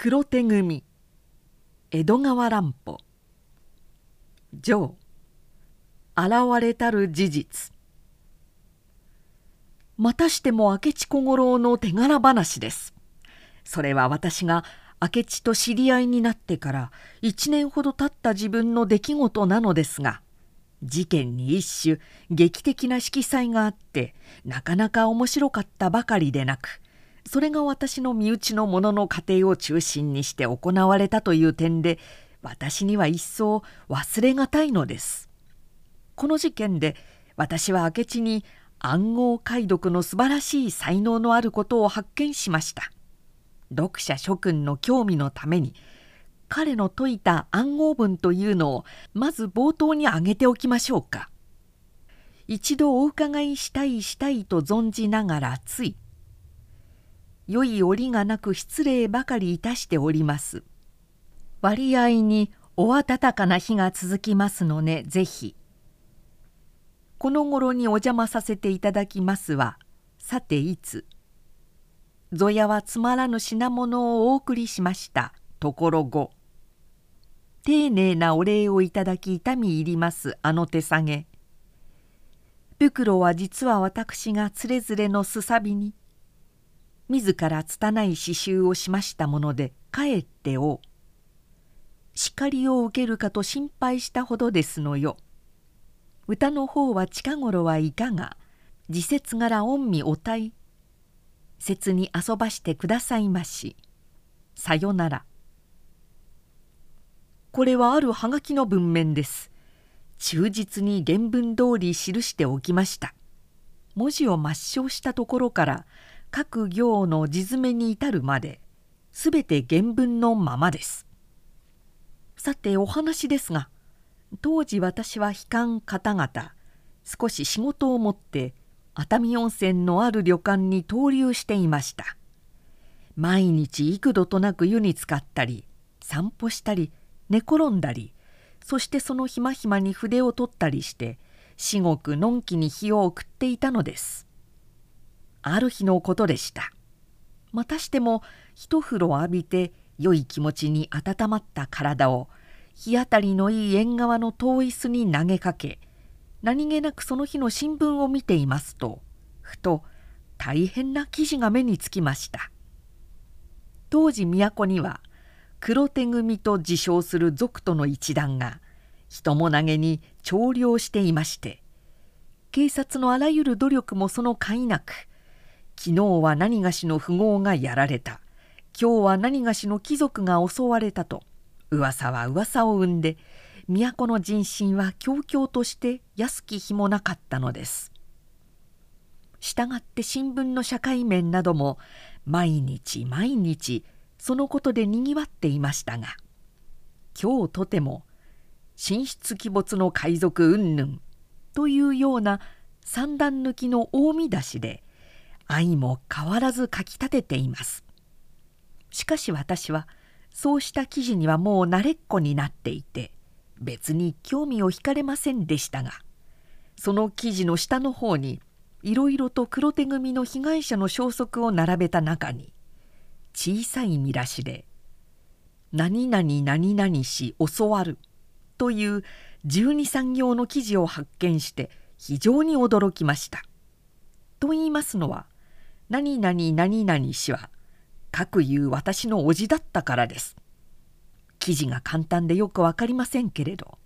黒手組江戸川乱歩。上現れたる事実。またしても明智小五郎の手柄話です。それは私が明智と知り合いになってから1年ほど経った自分の出来事なのですが事件に一種劇的な色彩があってなかなか面白かったばかりでなくそれが私の身内の者の家庭を中心にして行われたという点で私には一層忘れがたいのです。この事件で私は明智に暗号解読の素晴らしい才能のあることを発見しました。読者諸君の興味のために彼の説いた暗号文というのをまず冒頭に挙げておきましょうか。一度お伺いしたいしたいと存じながらつい良い折がなく失礼ばかりいたしております。割合にお暖かな日が続きますのねぜひ。この頃にお邪魔させていただきますはさていつぞやはつまらぬ品物をお送りしましたところ後丁寧なお礼をいただき痛み入りますあの手下げ袋は実は私がつれづれのすさびに自ら拙い刺繍をしましたものでかえってを叱りを受けるかと心配したほどですのよ。歌の方は近頃はいかが？時節柄御身お体？節に遊ばしてくださいまし。さよなら。これはあるはがきの文面です。忠実に原文通り記しておきました。文字を抹消したところから各行の字詰めに至るまで全て原文のままです。さてお話ですが当時私は悲観方々少し仕事を持って熱海温泉のある旅館に投留していました。毎日幾度となく湯に浸かったり散歩したり寝転んだりそしてそのひまひまに筆を取ったりして至極のんきに日を送っていたのです。ある日のことでした。またしても一風呂浴びて良い気持ちに温まった体を日当たりのいい縁側の遠い椅子に投げかけ何気なくその日の新聞を見ていますとふと大変な記事が目につきました。当時都には黒手組と自称する族との一団が人も投げに調量していまして警察のあらゆる努力もその甲斐なく昨日は何がしの富豪がやられた今日は何がしの貴族が襲われたと噂は噂を生んで都の人心は強々として安き日もなかったのです。したがって新聞の社会面なども毎日毎日そのことでにぎわっていましたが今日とても神出鬼没の海賊云々というような三段抜きの大見出しで愛も変わらず書き立てていますしかし私はそうした記事にはもう慣れっこになっていて別に興味を惹かれませんでしたがその記事の下の方にいろいろと黒手組の被害者の消息を並べた中に小さい見出しで「何々何々し教わる」という12行の記事を発見して非常に驚きました。と言いますのは何々何々氏は各言う私の叔父だったからです。記事が簡単でよく分かりませんけれど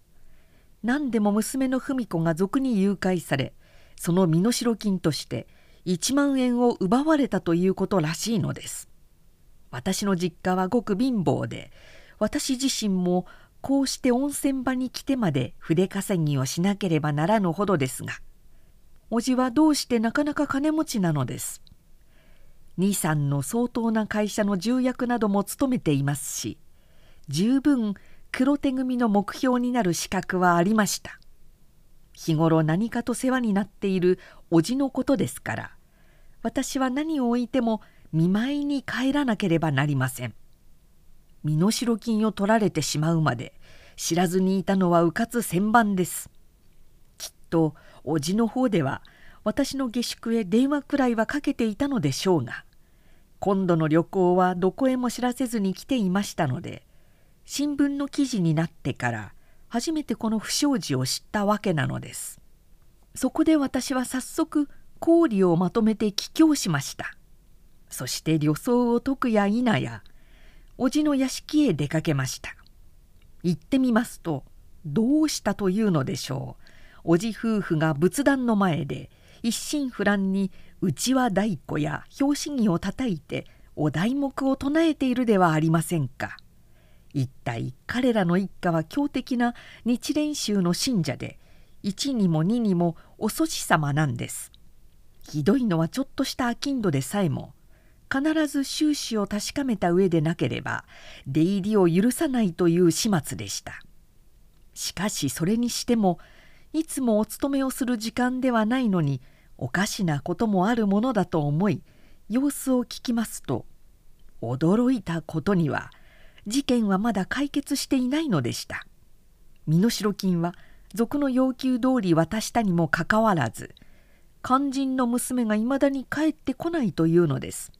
何でも娘の文子が賊に誘拐されその身代金として1万円を奪われたということらしいのです。私の実家はごく貧乏で私自身もこうして温泉場に来てまで筆稼ぎをしなければならぬほどですが叔父はどうしてなかなか金持ちなのです。兄さんの相当な会社の重役なども務めていますし十分黒手組の目標になる資格はありました。日頃何かと世話になっている叔父のことですから私は何を置いても見舞いに帰らなければなりません。身代金を取られてしまうまで知らずにいたのはうかつ千番です。きっと叔父の方では私の下宿へ電話くらいはかけていたのでしょうが今度の旅行はどこへも知らせずに来ていましたので新聞の記事になってから初めてこの不祥事を知ったわけなのです。そこで私は早速氷をまとめて帰郷しました。そして旅装を解くや否や叔父の屋敷へ出かけました。行ってみますとどうしたというのでしょう。叔父夫婦が仏壇の前で一心不乱にうちわ太鼓や拍子木をたたいてお題目を唱えているではありませんか。一体彼らの一家は強敵な日蓮宗の信者で一にも二にもお祖師様なんです。ひどいのはちょっとした商人でさえも必ず収支を確かめた上でなければ出入りを許さないという始末でした。しかしそれにしてもいつもお勤めをする時間ではないのにおかしなこともあるものだと思い様子を聞きますと驚いたことには事件はまだ解決していないのでした。身代金は賊の要求通り渡したにもかかわらず肝心の娘がいまだに帰ってこないというのです。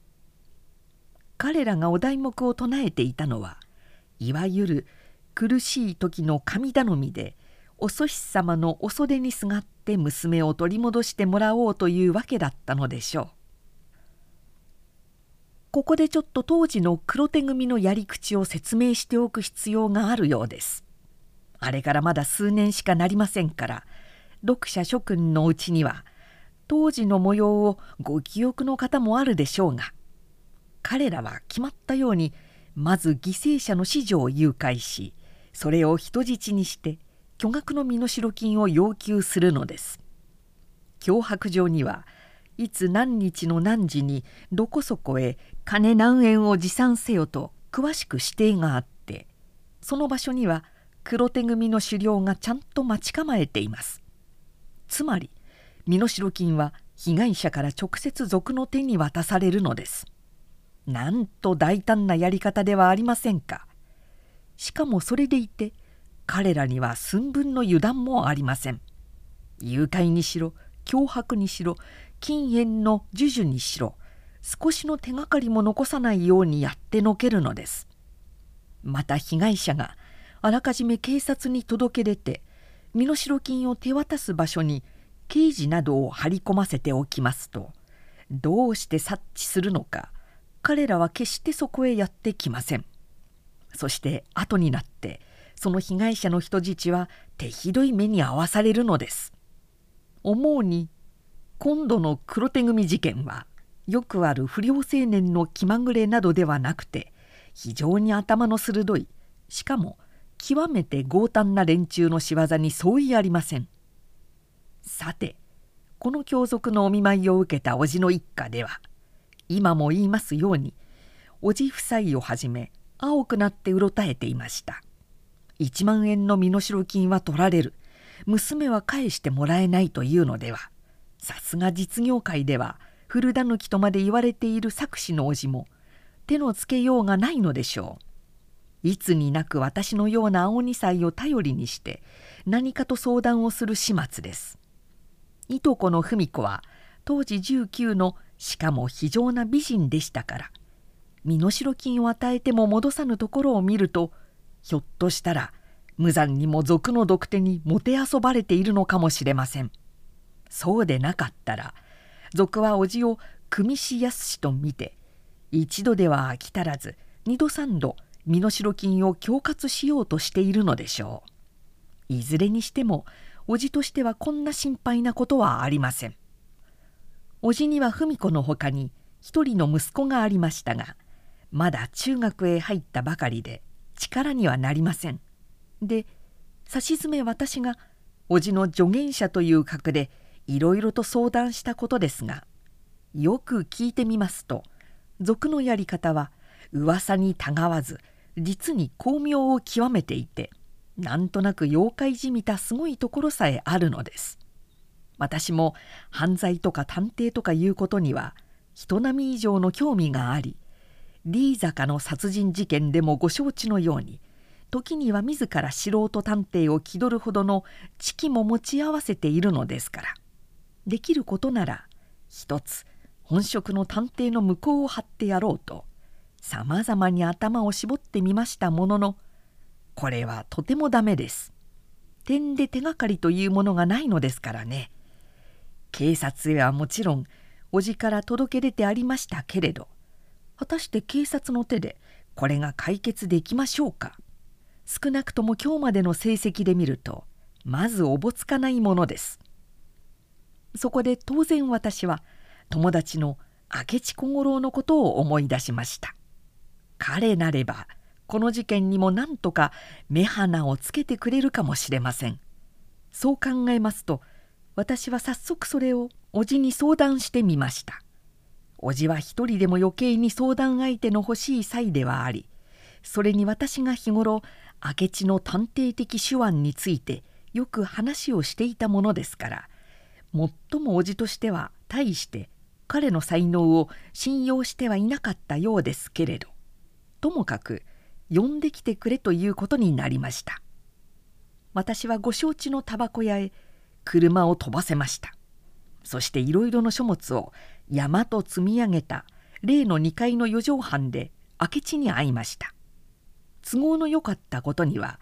彼らがお題目を唱えていたのはいわゆる苦しい時の神頼みでお祖師様のお袖にすがって娘を取り戻してもらおうというわけだったのでしょう。ここでちょっと当時の黒手組のやり口を説明しておく必要があるようです。あれからまだ数年しかなりませんから読者諸君のうちには当時の模様をご記憶の方もあるでしょうが彼らは決まったようにまず犠牲者の子女を誘拐しそれを人質にして巨額の身代金を要求するのです。脅迫状にはいつ何日の何時にどこそこへ金何円を持参せよと詳しく指定があってその場所には黒手組の狩猟がちゃんと待ち構えています。つまり身代金は被害者から直接賊の手に渡されるのです。なんと大胆なやり方ではありませんか。しかもそれでいて彼らには寸分の油断もありません。誘拐にしろ脅迫にしろ禁煙の授受にしろ少しの手がかりも残さないようにやってのけるのです。また被害者があらかじめ警察に届け出て身代金を手渡す場所に刑事などを張り込ませておきますとどうして察知するのか彼らは決してそこへやってきません。そして後になってその被害者の人質は手ひどい目に遭わされるのです。思うに今度の黒手組事件はよくある不良青年の気まぐれなどではなくて非常に頭の鋭いしかも極めて強胆な連中の仕業に相違ありません。さてこの凶賊のお見舞いを受けた叔父の一家では今も言いますように叔父夫妻をはじめ青くなってうろたえていました。1万円の身代金は取られる娘は返してもらえないというのではさすが実業界では古狸とまで言われている作詞の叔父も手のつけようがないのでしょう。いつになく私のような青二歳を頼りにして何かと相談をする始末です。いとこの文子は当時19のしかも非常な美人でしたから身代金を与えても戻さぬところを見るとひょっとしたら無残にも賊の毒手にもてあそばれているのかもしれません。そうでなかったら賊は叔父を組しやすしと見て一度では飽き足らず二度三度身代金を恐喝しようとしているのでしょう。いずれにしても叔父としてはこんな心配なことはありません。叔父には文子のほかに一人の息子がありましたがまだ中学へ入ったばかりで力にはなりません。でさしずめ私が叔父の助言者という格でいろいろと相談したことですがよく聞いてみますと賊のやり方は噂にたがわず実に巧妙を極めていてなんとなく妖怪じみたすごいところさえあるのです。私も犯罪とか探偵とかいうことには人並み以上の興味がありリー坂の殺人事件でもご承知のように時には自ら素人探偵を気取るほどの知識も持ち合わせているのですからできることなら一つ本職の探偵の向こうを張ってやろうとさまざまに頭を絞ってみましたもののこれはとてもダメです。点で手がかりというものがないのですからね。警察へはもちろん叔父から届け出てありましたけれど果たして警察の手でこれが解決できましょうか？少なくとも今日までの成績で見るとまずおぼつかないものです。そこで当然私は友達の明智小五郎のことを思い出しました。彼なればこの事件にも何とか目鼻をつけてくれるかもしれません。そう考えますと私は早速それを叔父に相談してみました。叔父は一人でも余計に相談相手の欲しい際ではありそれに私が日頃明智の探偵的手腕についてよく話をしていたものですから最も叔父としては大して彼の才能を信用してはいなかったようですけれどともかく呼んできてくれということになりました。私はご承知のタバコ屋へ車を飛ばせました。そしていろいろの書物を山と積み上げた例の2階の四畳半で明智に会いました。都合の良かったことには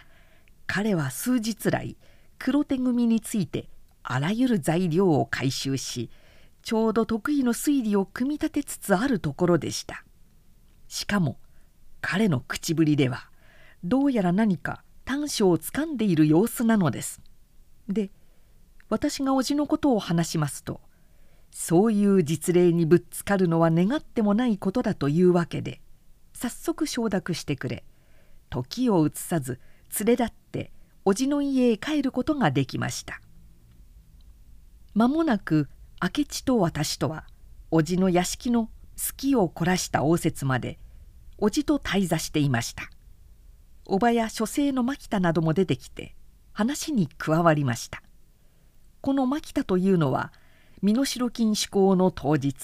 彼は数日来黒手組についてあらゆる材料を回収しちょうど得意の推理を組み立てつつあるところでした。しかも彼の口ぶりではどうやら何か短所をつかんでいる様子なのです。で私が叔父のことを話しますとそういう実例にぶつかるのは願ってもないことだというわけで早速承諾してくれ。時を移さず連れ立って叔父の家へ帰ることができました。間もなく明智と私とは叔父の屋敷の好きを凝らした応接まで叔父と滞座していました。叔母や書生の牧田なども出てきて話に加わりました。この牧田というのは身代金施行の当日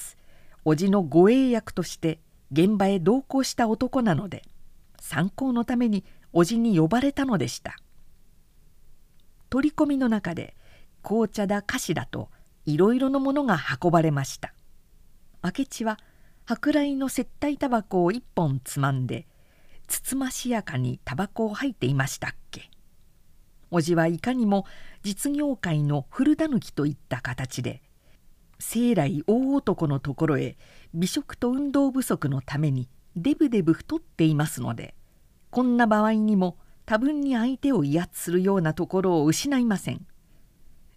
叔父の護衛役として現場へ同行した男なので参考のために叔父に呼ばれたのでした。取り込みの中で紅茶だ菓子だといろいろなものが運ばれました。明智は舶来の接待タバコを一本つまんでつつましやかにタバコを吐いていましたっけ。叔父はいかにも実業界の古狸といった形で生来大男のところへ美食と運動不足のためにデブデブ太っていますのでこんな場合にも多分に相手を威圧するようなところを失いません。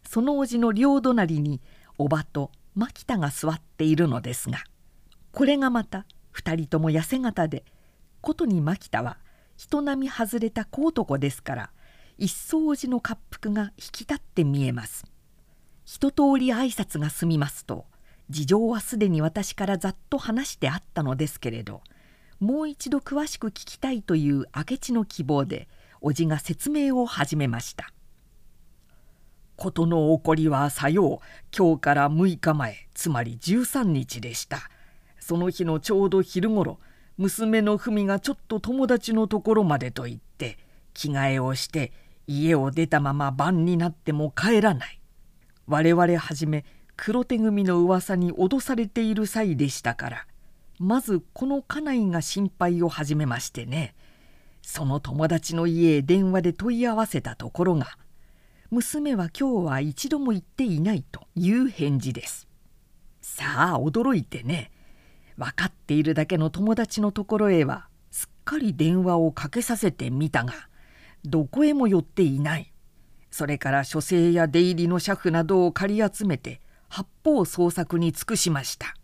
その叔父の両隣におばと牧田が座っているのですがこれがまた2人とも痩せ型でことに牧田は人並み外れた小男ですから一層叔父の滑腹が引き立って見えます。一通り挨拶が済みますと事情はすでに私からざっと話してあったのですけれどもう一度詳しく聞きたいという明智の希望で叔父が説明を始めました。事の起こりはさよう今日から6日前つまり13日でした。その日のちょうど昼ごろ娘の文がちょっと友達のところまでと言って着替えをして家を出たまま晩になっても帰らない。我々はじめ黒手組の噂に脅されている際でしたからまずこの家内が心配を始めましてね。その友達の家へ電話で問い合わせたところが娘は今日は一度も行っていないという返事です。さあ驚いてね分かっているだけの友達のところへはすっかり電話をかけさせてみたがどこへも寄っていない。それから書生や出入りの車夫などを借り集めて八方捜索に尽くしました。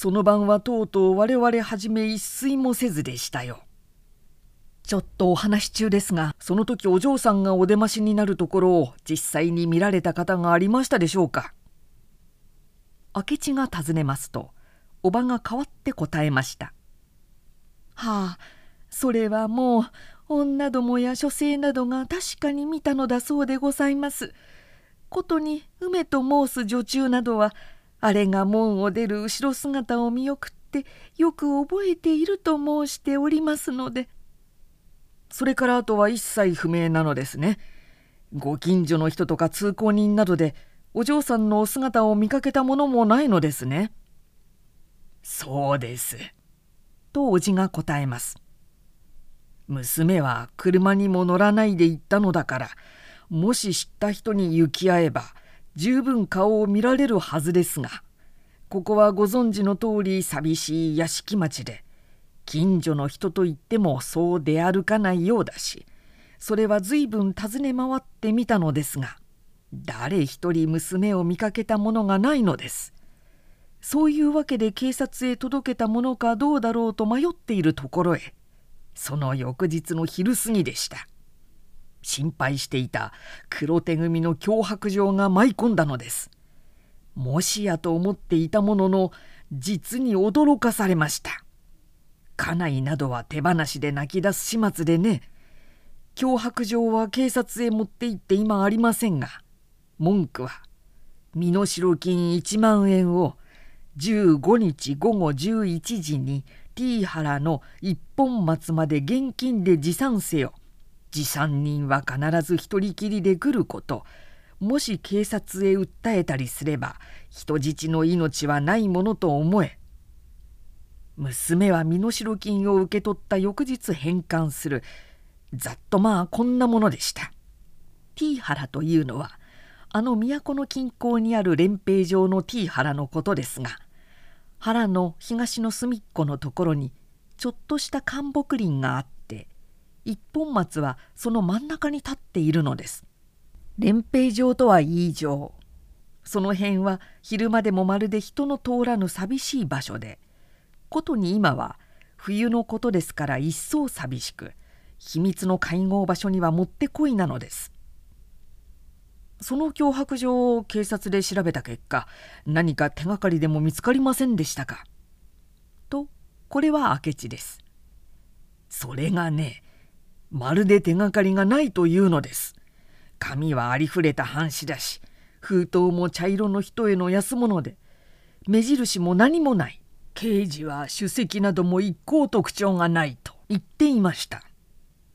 その晩はとうとう我々はじめ一睡もせずでしたよ。ちょっとお話中ですがその時お嬢さんがお出ましになるところを実際に見られた方がありましたでしょうか？明智が尋ねますとおばが代わって答えました「はあそれはもう女どもや書生などが確かに見たのだそうでございます。ことに梅と申す女中などはあれが門を出る後ろ姿を見送ってよく覚えていると申しておりますのでそれからあとは一切不明なのですね。ご近所の人とか通行人などでお嬢さんのお姿を見かけたものもないのですね。そうです」とおじが答えます。娘は車にも乗らないで行ったのだからもし知った人に行き合えば十分顔を見られるはずですがここはご存知の通り寂しい屋敷町で近所の人と言ってもそう出歩かないようだしそれは随分尋ね回ってみたのですが誰一人娘を見かけたものがないのです。そういうわけで警察へ届けたものかどうだろうと迷っているところへその翌日の昼過ぎでした心配していた。黒手組の脅迫状が舞い込んだのです。もしやと思っていたものの実に驚かされました。家内などは手放しで泣き出す始末でね。脅迫状は警察へ持って行って今ありませんが文句は身代金1万円を15日午後11時に T 原の一本松まで現金で持参せよ。持参人は必ず一人きりで来ること。もし警察へ訴えたりすれば人質の命はないものと思え。娘は身代金を受け取った翌日返還する。ざっとまあこんなものでした。T 原というのはあの都の近郊にある連兵場の T 原のことですが原の東の隅っこのところにちょっとした灌木林があって一本松はその真ん中に立っているのです。連兵場とはいい上その辺は昼間でもまるで人の通らぬ寂しい場所でことに今は冬のことですから一層寂しく秘密の会合場所にはもってこいなのです。その脅迫状を警察で調べた結果何か手がかりでも見つかりませんでしたか？とこれは明智です。それがねまるで手がかりがないというのです。紙はありふれた半紙だし封筒も茶色の人への安物で目印も何もない刑事は首席なども一向特徴がないと言っていました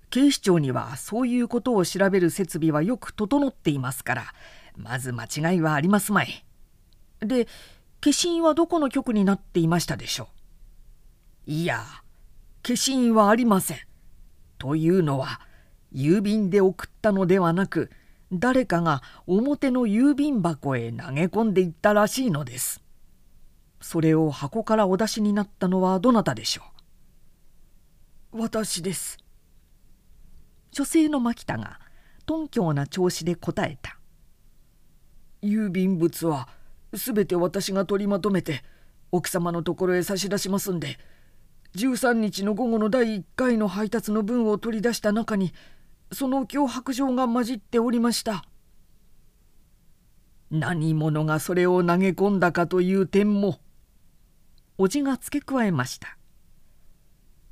警視庁にはそういうことを調べる設備はよく整っていますからまず間違いはありますまい。で消印はどこの局になっていましたでしょう？いや消印はありません。というのは郵便で送ったのではなく誰かが表の郵便箱へ投げ込んでいったらしいのです。それを箱からお出しになったのはどなたでしょう？私です。女性の牧田が頓強な調子で答えた「郵便物は全て私が取りまとめて奥様のところへ差し出しますんで13日の午後の第1回の配達の分を取り出した中にその脅迫状が混じっておりました」。何者がそれを投げ込んだかという点も叔父が付け加えました。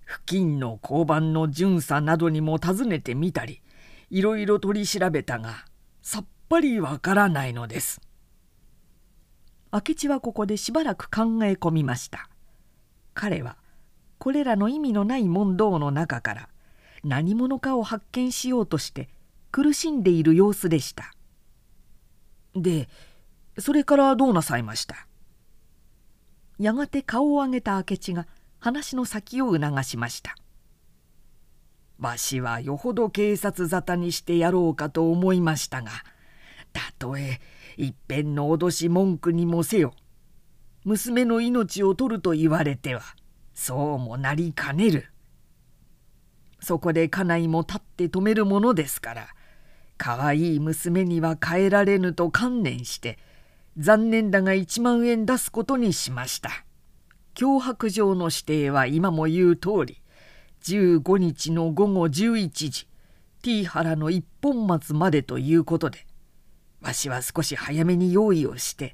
付近の交番の巡査などにも尋ねてみたりいろいろ取り調べたがさっぱりわからないのです。明智はここでしばらく考え込みました。彼はこれらの意味のない問答の中から何者かを発見しようとして苦しんでいる様子でした。でそれからどうなさいました？やがて顔を上げた明智が話の先を促しました。わしはよほど警察沙汰にしてやろうかと思いましたがたとえ一遍の脅し文句にもせよ娘の命を取ると言われてはそうもなりかねるそこで家内も立って止めるものですから可愛い娘には変えられぬと観念して残念だが1万円出すことにしました。脅迫状の指定は今も言う通り15日の午後11時 T 原の一本松までということでわしは少し早めに用意をして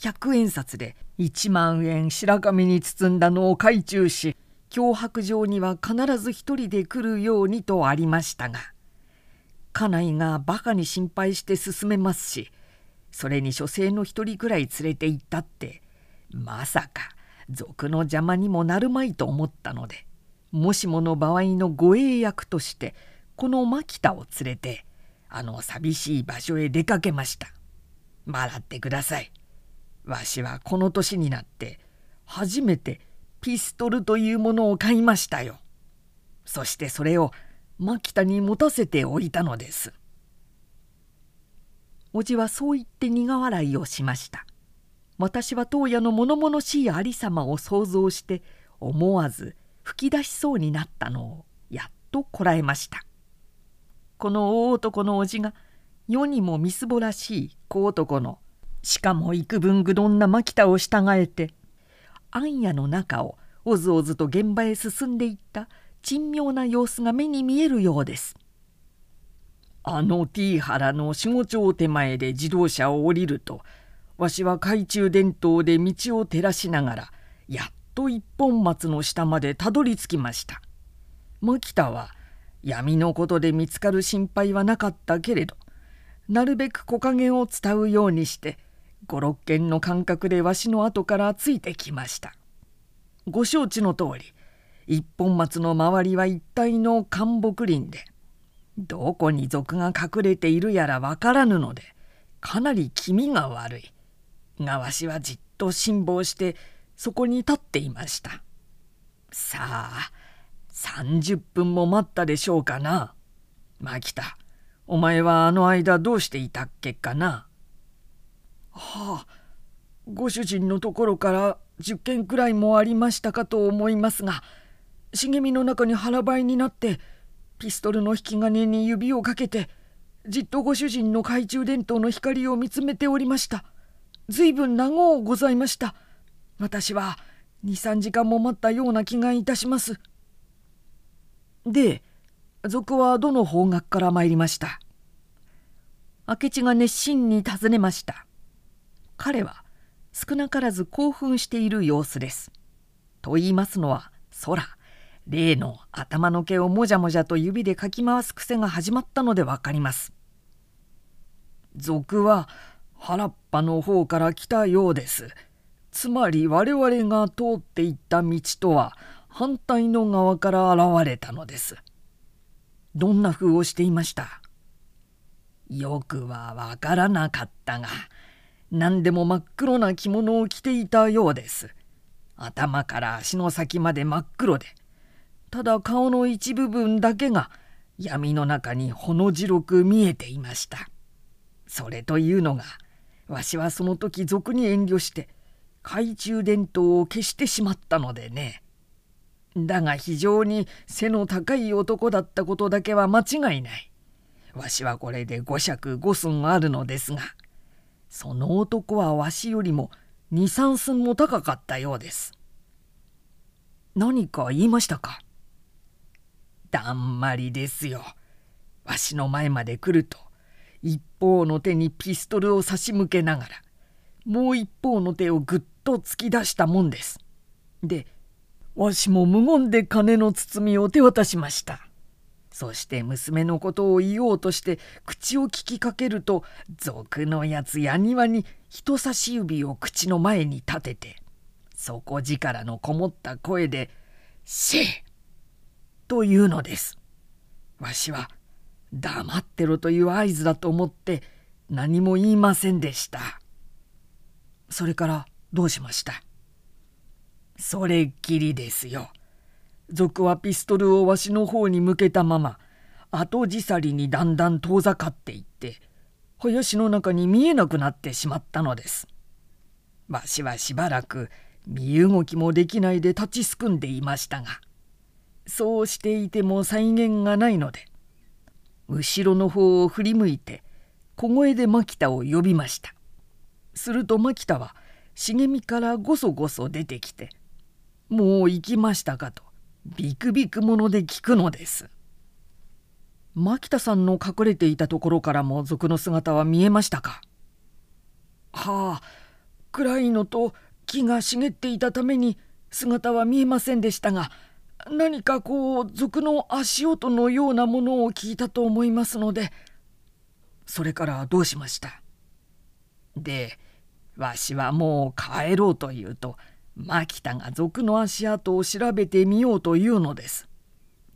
100円札で1万円白紙に包んだのを懐中し脅迫状には必ず一人で来るようにとありましたが家内がバカに心配して進めますしそれに書生の一人くらい連れて行ったってまさか賊の邪魔にもなるまいと思ったのでもしもの場合の護衛役としてこの牧田を連れてあの寂しい場所へ出かけました。笑ってください。わしはこの年になって初めてピストルというものを買いましたよ。そしてそれを牧田に持たせておいたのです。おじはそう言って苦笑いをしました。私は当夜の物々しいありさまを想像して思わず吹き出しそうになったのをやっとこらえましたこの大男のおじが世にもみすぼらしい小男のしかも幾分ぐどんな牧田を従えて暗夜の中をおずおずと現場へ進んでいった珍妙な様子が目に見えるようです。あの T 原の四五丁手前で自動車を降りるとわしは懐中電灯で道を照らしながらやっと一本松の下までたどり着きました。牧田は闇のことで見つかる心配はなかったけれどなるべく木陰を伝うようにして五六軒の間隔でわしの後からついてきました。ご承知の通り一本松の周りは一帯の灌木林でどこに賊が隠れているやらわからぬのでかなり気味が悪い。がわしはじっと辛抱してそこに立っていましたさあ30分も待ったでしょうかな牧田お前はあの間どうしていたっけかなはあご主人のところから10件くらいもありましたかと思いますが茂みの中に腹ばいになってピストルの引き金に指をかけてじっとご主人の懐中電灯の光を見つめておりました。ずいぶん長うございました。私は23時間も待ったような気がいたします。で賊はどの方角から参りました？明智が熱心に尋ねました彼は少なからず興奮している様子です。と言いますのは空。例の頭の毛をもじゃもじゃと指でかき回す癖が始まったので分かります。賊は原っぱの方から来たようです。つまり我々が通っていった道とは反対の側から現れたのです。どんな風をしていました？よくはわからなかったが。何でも真っ黒な着物を着ていたようです。頭から足の先まで真っ黒でただ顔の一部分だけが闇の中にほの白く見えていました。それというのがわしはその時俗に遠慮して懐中電灯を消してしまったのでね。だが非常に背の高い男だったことだけは間違いない。わしはこれで五尺五寸あるのですが、その男はわしよりも二三寸も高かったようです。何か言いましたか？だんまりですよ。わしの前まで来ると一方の手にピストルを差し向けながらもう一方の手をぐっと突き出したもんです。でわしも無言で金の包みを手渡しました。そして娘のことを言おうとして口を聞きかけると賊のやつやにわに人差し指を口の前に立てて底力のこもった声で「せえ!」というのです。わしは黙ってろという合図だと思って何も言いませんでしたそれからどうしました？それっきりですよ賊はピストルをわしの方に向けたまま後じさりにだんだん遠ざかっていって林の中に見えなくなってしまったのですわしはしばらく身動きもできないで立ちすくんでいましたがそうしていても再現がないので後ろの方を振り向いて小声で牧田を呼びましたすると牧田は茂みからごそごそ出てきて「もう行きましたか?」とビクビクもので聞くのです。牧田さんの隠れていたところからも賊の姿は見えましたか？はあ暗いのと木が茂っていたために姿は見えませんでしたが何かこう賊の足音のようなものを聞いたと思いますのでそれからどうしました？でわしはもう帰ろうと言うと牧田が賊の足跡を調べてみようというのです。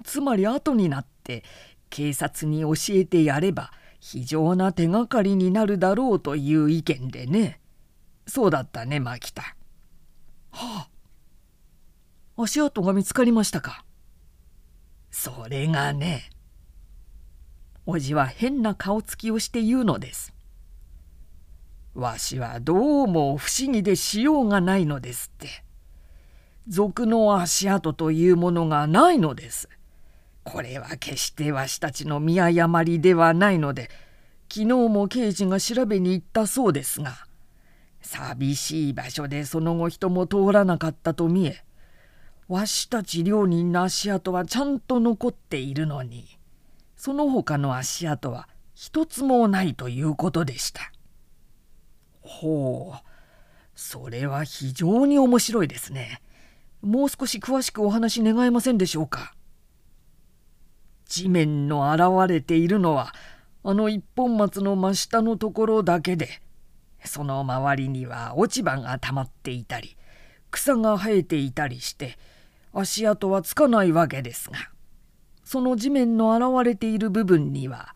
つまり後になって警察に教えてやれば非常な手がかりになるだろうという意見でね。そうだったね牧田はあ。足跡が見つかりましたか。それがねおじは変な顔つきをして言うのです。わしはどうも不思議でしようがないのですって賊の足跡というものがないのですこれは決してわしたちの見誤りではないので昨日も刑事が調べに行ったそうですが寂しい場所でその後人も通らなかったと見えわしたち両人の足跡はちゃんと残っているのにその他の足跡は一つもないということでした。ほうそれは非常に面白いですね。もう少し詳しくお話願えませんでしょうか。地面の現れているのはあの一本松の真下のところだけでその周りには落ち葉がたまっていたり草が生えていたりして足跡はつかないわけですがその地面の現れている部分には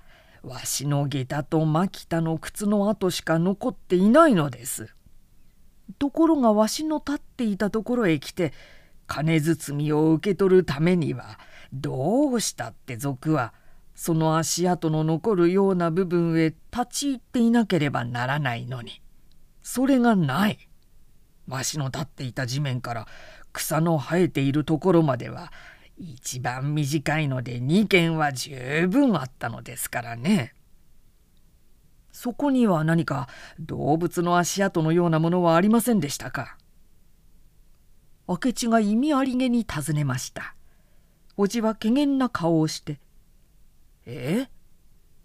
わしの下駄と牧田の靴の跡しか残っていないのです。ところがわしの立っていたところへ来て金包みを受け取るためにはどうしたって賊はその足跡の残るような部分へ立ち入っていなければならないのにそれがない。わしの立っていた地面から草の生えているところまでは一番短いので2軒は十分あったのですからね。そこには何か動物の足跡のようなものはありませんでしたか？明智が意味ありげに尋ねました。おじは怪げな顔をして「え？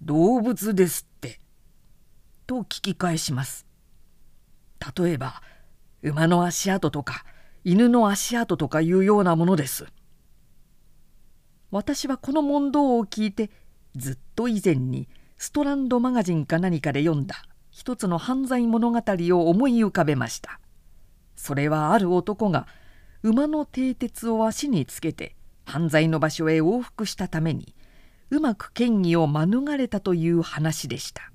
動物ですって」と聞き返します。例えば馬の足跡とか犬の足跡とかいうようなものです。私はこの問答を聞いてずっと以前にストランドマガジンか何かで読んだ一つの犯罪物語を思い浮かべました。それはある男が馬の蹄鉄を足につけて犯罪の場所へ往復したためにうまく嫌疑を免れたという話でした。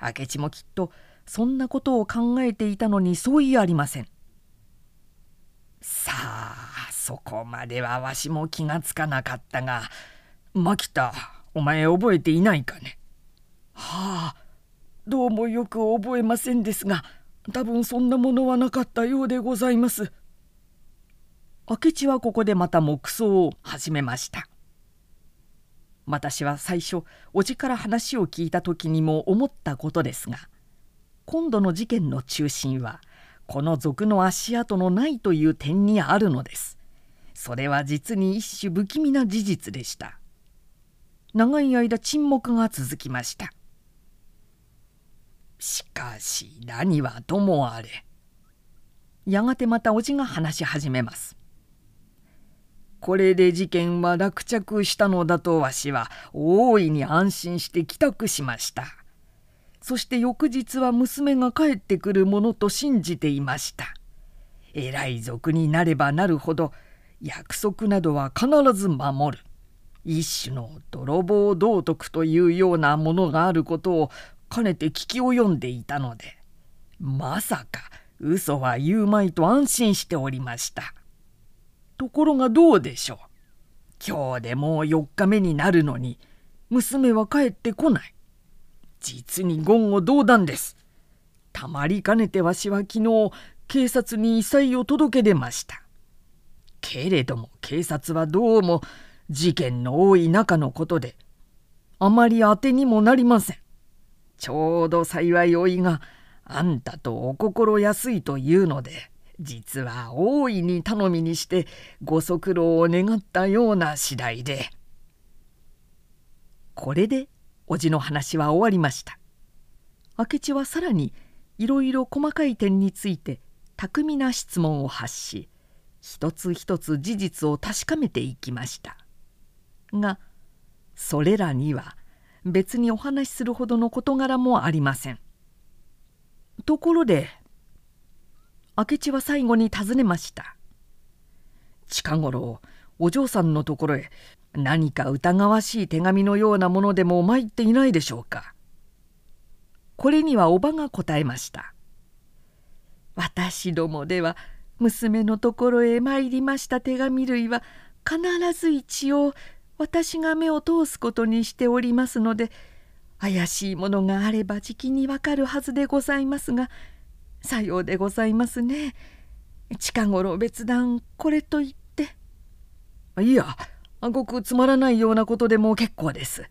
明智もきっとそんなことを考えていたのに相違ありません。さあそこまではわしも気がつかなかったが牧田お前覚えていないかね？はあどうもよく覚えませんですが多分そんなものはなかったようでございます。明智はここでまた黙想を始めました。私は最初叔父から話を聞いた時にも思ったことですが今度の事件の中心はこの賊の足跡のないという点にあるのです。それは実に一種不気味な事実でした。長い間沈黙が続きました。しかし何はともあれ。やがてまた叔父が話し始めます。これで事件は落着したのだとわしは大いに安心して帰宅しました。そして翌日は娘が帰ってくるものと信じていました。偉い族になればなるほど約束などは必ず守る。一種の泥棒道徳というようなものがあることをかねて聞き及んでいたのでまさか嘘は言うまいと安心しておりました。ところがどうでしょう今日でもう4日目になるのに娘は帰ってこない。実に言語道断です。たまりかねてわしは昨日警察に異彩を届け出ました。けれども警察はどうも事件の多い中のことであまり当てにもなりません。ちょうど幸いおいがあんたとお心安いというので実は大いに頼みにしてご足労を願ったような次第で。これで叔父の話は終わりました明智はさらにいろいろ細かい点について巧みな質問を発し一つ一つ事実を確かめていきました。がそれらには別にお話しするほどの事柄もありません。ところで明智は最後に尋ねました。近頃お嬢さんのところへ何か疑わしい手紙のようなものでも参っていないでしょうか。これにはおばが答えました。私どもでは娘のところへ参りました手紙類は必ず一応私が目を通すことにしておりますので怪しいものがあればじきにわかるはずでございますがさようでございますね。近頃別段これといっていやごくつまらないようなことでも結構です。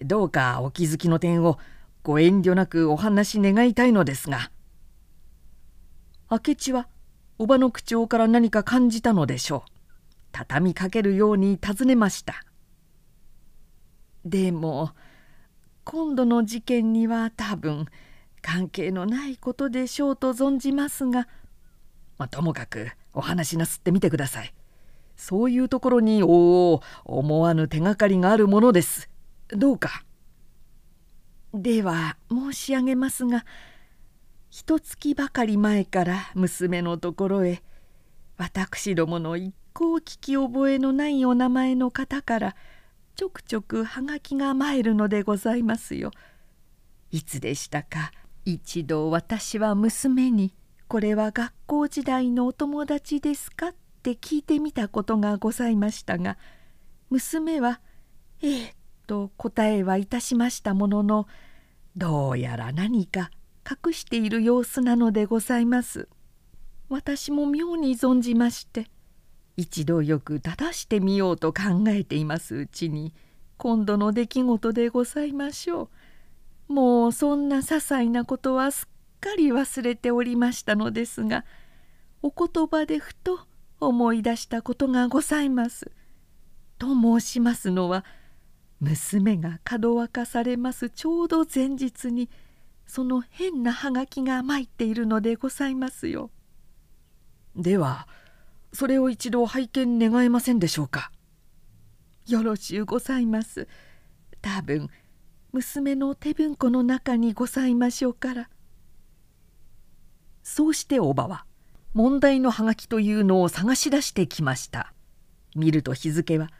どうかお気づきの点をご遠慮なくお話願いたいのですが。明智はおばの口調から何か感じたのでしょう畳みかけるように尋ねましたでも今度の事件には多分関係のないことでしょうと存じますが、まあ、ともかくお話しなすってみてください。そういうところにおお思わぬ手がかりがあるものです。どうか。では申し上げますが一月ばかり前から娘のところへ私どもの一向聞き覚えのないお名前の方からちょくちょくはがきが参るのでございますよ。いつでしたか？一度私は娘に「これは学校時代のお友達ですか?」って聞いてみたことがございましたが娘は「ええ」と答えはいたしましたもののどうやら何か隠している様子なのでございます。私も妙に存じまして一度よく正してみようと考えていますうちに今度の出来事でございましょうもうそんな些細なことはすっかり忘れておりましたのですがお言葉でふと思い出したことがございます。と申しますのは娘が門沸かされますちょうど前日にその変なはがきが参っているのでございますよ。ではそれを一度拝見願えませんでしょうか？よろしゅうございます。多分娘の手文庫の中にございましょうから。そうしておばは問題のハガキというのを探し出してきました。見ると日付は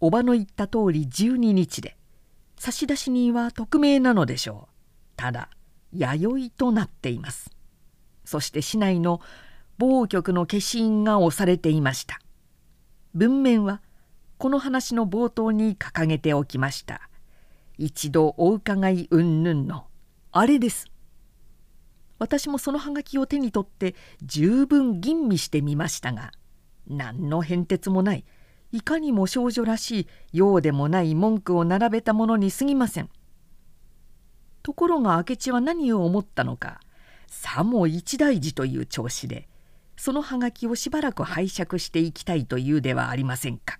おばの言った通り12日で差出人は匿名なのでしょう。ただ弥生となっています。そして市内の某局の消印が押されていました。文面はこの話の冒頭に掲げておきました。一度お伺いうんぬんのあれです。私もそのハガキを手に取って十分吟味してみましたが何の変哲もないいかにも少女らしいようでもない文句を並べたものにすぎません。ところが明智は何を思ったのかさも一大事という調子でそのハガキをしばらく拝借していきたいというではありませんか。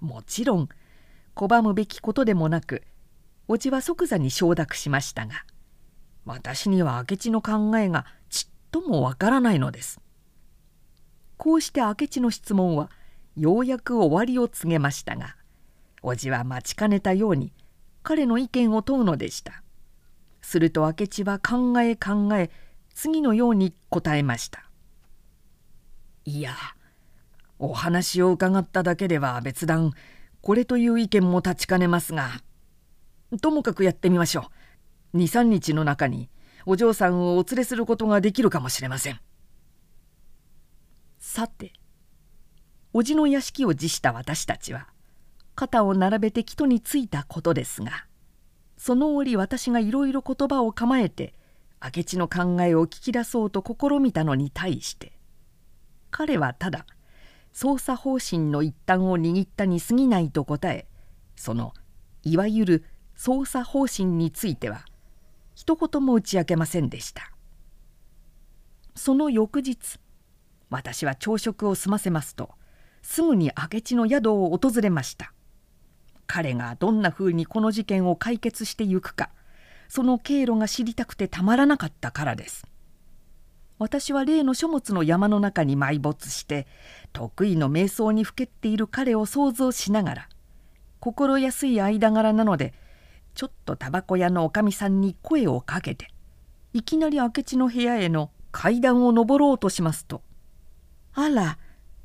もちろん拒むべきことでもなくおじは即座に承諾しましたが私には明智の考えがちっともわからないのです。こうして明智の質問はようやく終わりを告げましたがおじは待ちかねたように彼の意見を問うのでした。すると明智は考え考え次のように答えました。いやお話を伺っただけでは別段これという意見も立ちかねますがともかくやってみましょう23日の中にお嬢さんをお連れすることができるかもしれませんさて叔父の屋敷を辞した私たちは肩を並べて木戸についたことですがその折私がいろいろ言葉を構えて明智の考えを聞き出そうと試みたのに対して彼はただ捜査方針の一端を握ったに過ぎないと答えそのいわゆる捜査方針については一言も打ち明けませんでした。その翌日私は朝食を済ませますとすぐに明智の宿を訪れました。彼がどんなふうにこの事件を解決してゆくか。その経路が知りたくてたまらなかったからです。私は例の書物の山の中に埋没して得意の瞑想にふけっている彼を想像しながら心安い間柄なのでちょっとタバコ屋のおかみさんに声をかけていきなり明智の部屋への階段を上ろうとしますと「あら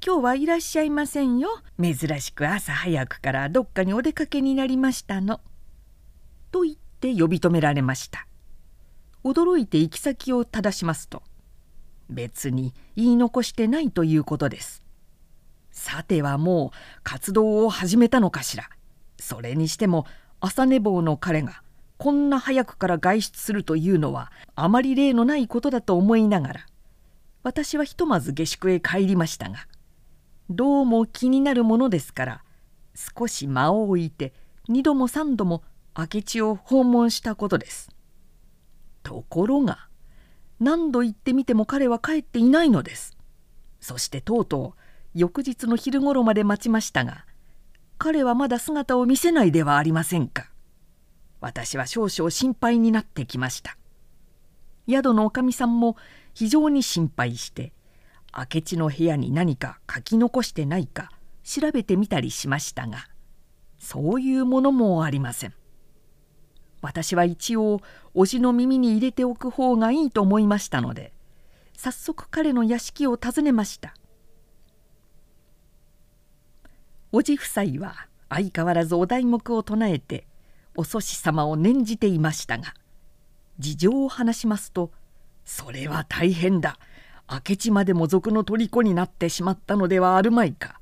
今日はいらっしゃいませんよ。珍しく朝早くからどっかにお出かけになりましたの」と言って呼び止められました。驚いて行き先を正しますと「別に言い残してないということです。さてはもう活動を始めたのかしら。それにしても朝寝坊の彼がこんな早くから外出するというのはあまり例のないことだと思いながら。私はひとまず下宿へ帰りましたがどうも気になるものですから少し間を置いて2度も3度も明智を訪問したことです。ところが何度行ってみても彼は帰っていないのです。そしてとうとう翌日の昼頃まで待ちましたが彼はまだ姿を見せないではありませんか。私は少々心配になってきました宿のおかみさんも非常に心配して明智の部屋に何か書き残してないか調べてみたりしましたがそういうものもありません。私は一応叔父の耳に入れておく方がいいと思いましたので早速彼の屋敷を訪ねました。叔父夫妻は相変わらずお題目を唱えてお祖師様を念じていましたが事情を話しますと「それは大変だ。明智までも賊の虜になってしまったのではあるまいか。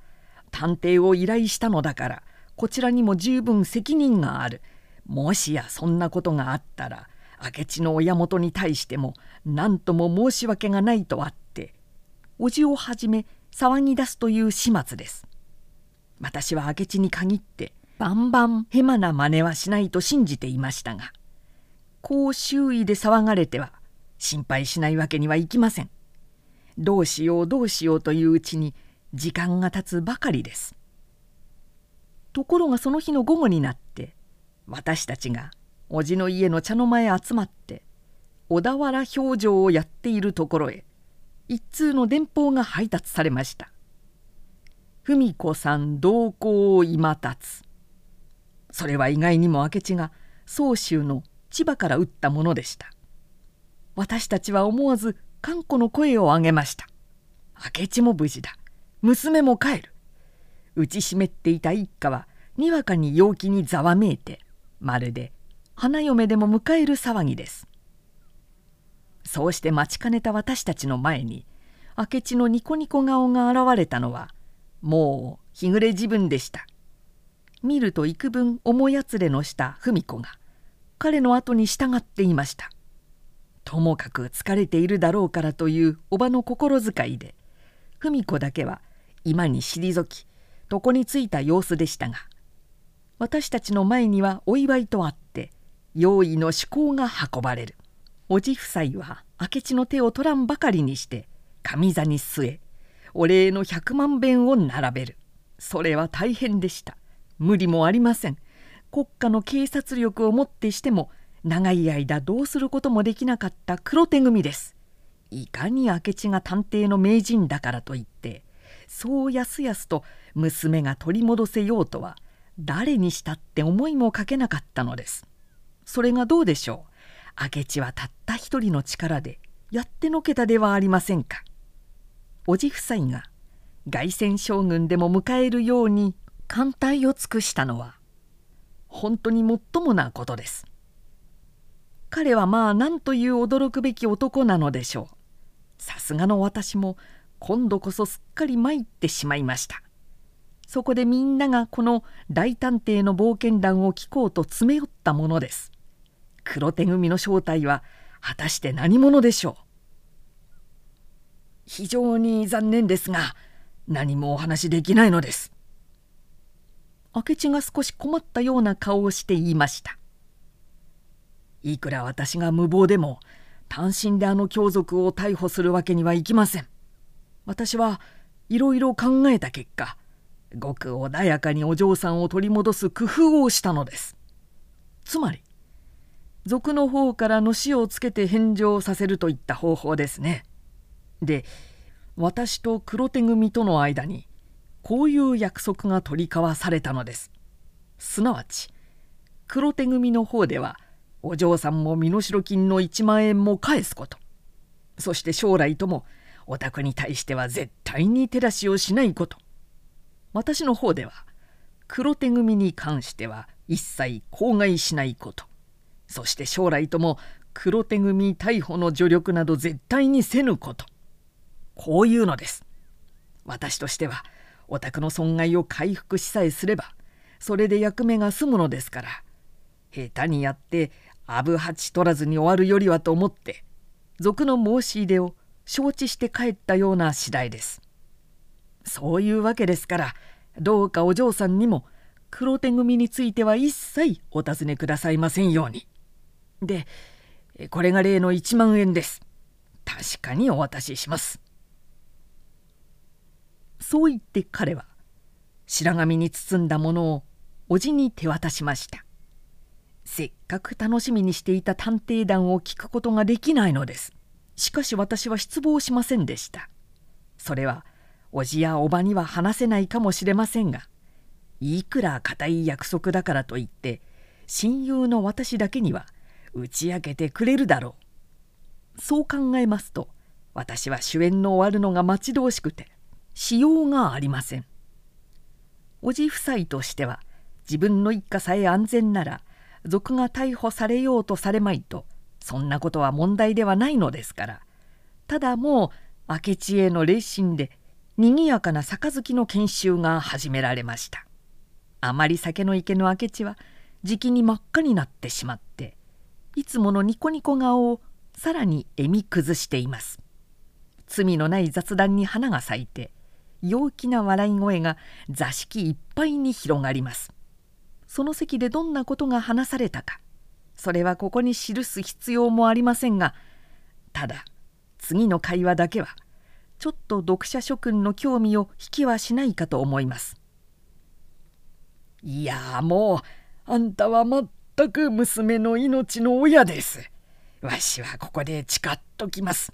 探偵を依頼したのだからこちらにも十分責任がある。もしやそんなことがあったら明智の親元に対しても何とも申し訳がないとあって叔父をはじめ騒ぎ出すという始末です。私は明智に限ってバンバンヘマな真似はしないと信じていましたがこう周囲で騒がれては心配しないわけにはいきません。どうしようどうしようといううちに時間が経つばかりです。ところがその日の午後になって私たちが叔父の家の茶の間へ集まって小田原表情をやっているところへ一通の電報が配達されました「文子さん同行を今立つ」それは意外にも明智が宗州の千葉から撃ったものでした。私たちは思わず看護の声を上げました明智も無事だ娘も帰る打ち湿っていた一家はにわかに陽気にざわめいてまるで花嫁でも迎える騒ぎですそうして待ちかねた私たちの前に明智のニコニコ顔が現れたのはもう日暮れ自分でした見ると幾分思いやつれのした文子が彼の後に従っていましたともかく疲れているだろうからというおばの心遣いで文子だけは今に退き床についた様子でしたが私たちの前にはお祝いとあって用意の趣向が運ばれる。おじ夫妻は明智の手を取らんばかりにして上座に据えお礼の百万遍を並べる。それは大変でした。無理もありません。国家の警察力をもってしても長い間どうすることもできなかった黒手組です。いかに明智が探偵の名人だからといってそうやすやすと娘が取り戻せようとは誰にしたって思いもかけなかったのです。それがどうでしょう？明智はたった一人の力でやってのけたではありませんか？おじ夫妻が凱旋将軍でも迎えるように艦隊を尽くしたのは本当にもっともなことです。彼はまあ何という驚くべき男なのでしょう。さすがの私も今度こそすっかり参ってしまいました。そこでみんながこの大探偵の冒険談を聞こうと詰め寄ったものです。黒手組の正体は果たして何者でしょう。非常に残念ですが何もお話しできないのです。明智が少し困ったような顔をして言いました。いくら私が無謀でも単身であの凶賊を逮捕するわけにはいきません。私はいろいろ考えた結果ごく穏やかにお嬢さんを取り戻す工夫をしたのです。つまり賊の方からの死をつけて返上させるといった方法ですね。で私と黒手組との間にこういう約束が取り交わされたのです。すなわち黒手組の方ではお嬢さんも身代金の1万円も返すこと。そして将来ともお宅に対しては絶対に手出しをしないこと。私の方では黒手組に関しては一切口外しないこと。そして将来とも黒手組逮捕の助力など絶対にせぬこと。こういうのです。私としてはお宅の損害を回復しさえすればそれで役目が済むのですから下手にやってアブハチ取らずに終わるよりはと思って賊の申し入れを承知して帰ったような次第です。そういうわけですからどうかお嬢さんにも黒手組については一切お尋ねくださいませんように。でこれが例の1万円です。確かにお渡しします。そう言って彼は白紙に包んだものを叔父に手渡しましたせっかく楽しみにしていた探偵団を聞くことができないのです。しかし私は失望しませんでした。それは叔父や叔母には話せないかもしれませんがいくら固い約束だからといって親友の私だけには打ち明けてくれるだろう。そう考えますと私は主演の終わるのが待ち遠しくてしようがありません。叔父夫妻としては自分の一家さえ安全なら賊が逮捕されようとされまいとそんなことは問題ではないのですから。ただもう明智への霊心でにぎやかな杯の研修が始められました。あまり酒の池の明智はじきに真っ赤になってしまっていつものニコニコ顔をさらに笑み崩しています。罪のない雑談に花が咲いて陽気な笑い声が座敷いっぱいに広がります。その席でどんなことが話されたかそれはここに記す必要もありませんがただ次の会話だけはちょっと読者諸君の興味を引きはしないかと思います。いやもうあんたは全く娘の命の親です。わしはここで誓っときます。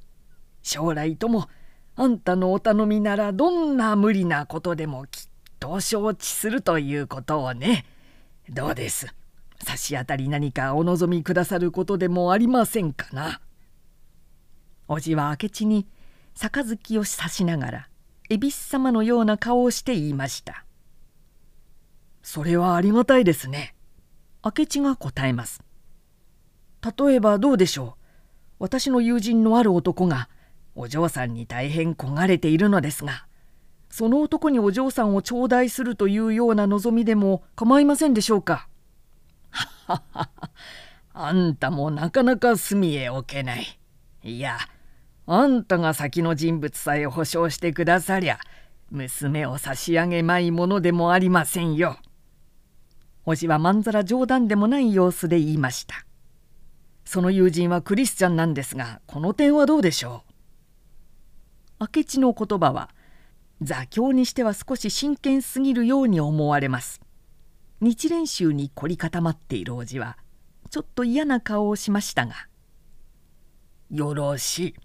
将来ともあんたのお頼みならどんな無理なことでもきっと承知するということをね。どうです？差し当たり何かお望みくださることでもありませんかな？おじは明智に杯を差しながら恵比寿様のような顔をして言いました「それはありがたいですね」明智が答えます。例えばどうでしょう？私の友人のある男がお嬢さんに大変焦がれているのですが。その男にお嬢さんを頂戴するというような望みでも構いませんでしょうか？はははあんたもなかなか隅へ置けない。いやあんたが先の人物さえ保証してくださりゃ娘を差し上げまいものでもありませんよ。おじはまんざら冗談でもない様子で言いました。その友人はクリスチャンなんですがこの点はどうでしょう？明智の言葉は座興にしては少し真剣すぎるように思われます。日蓮宗に凝り固まっているおじはちょっと嫌な顔をしましたが「よろしい。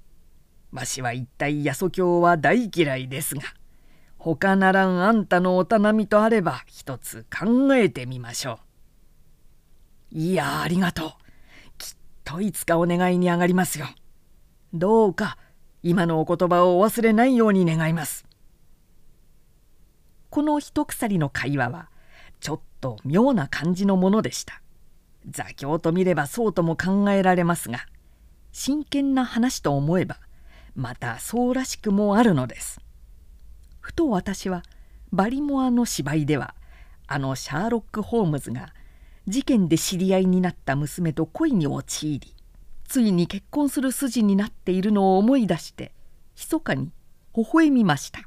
わしは一体八十教は大嫌いですが他ならんあんたのお頼みとあれば一つ考えてみましょう。いやありがとう。きっといつかお願いに上がりますよ。どうか今のお言葉をお忘れないように願います。この一鎖の会話はちょっと妙な感じのものでした。座興と見ればそうとも考えられますが真剣な話と思えばまたそうらしくもあるのですふと私はバリモアの芝居ではあのシャーロック・ホームズが事件で知り合いになった娘と恋に陥りついに結婚する筋になっているのを思い出して密かに微笑みました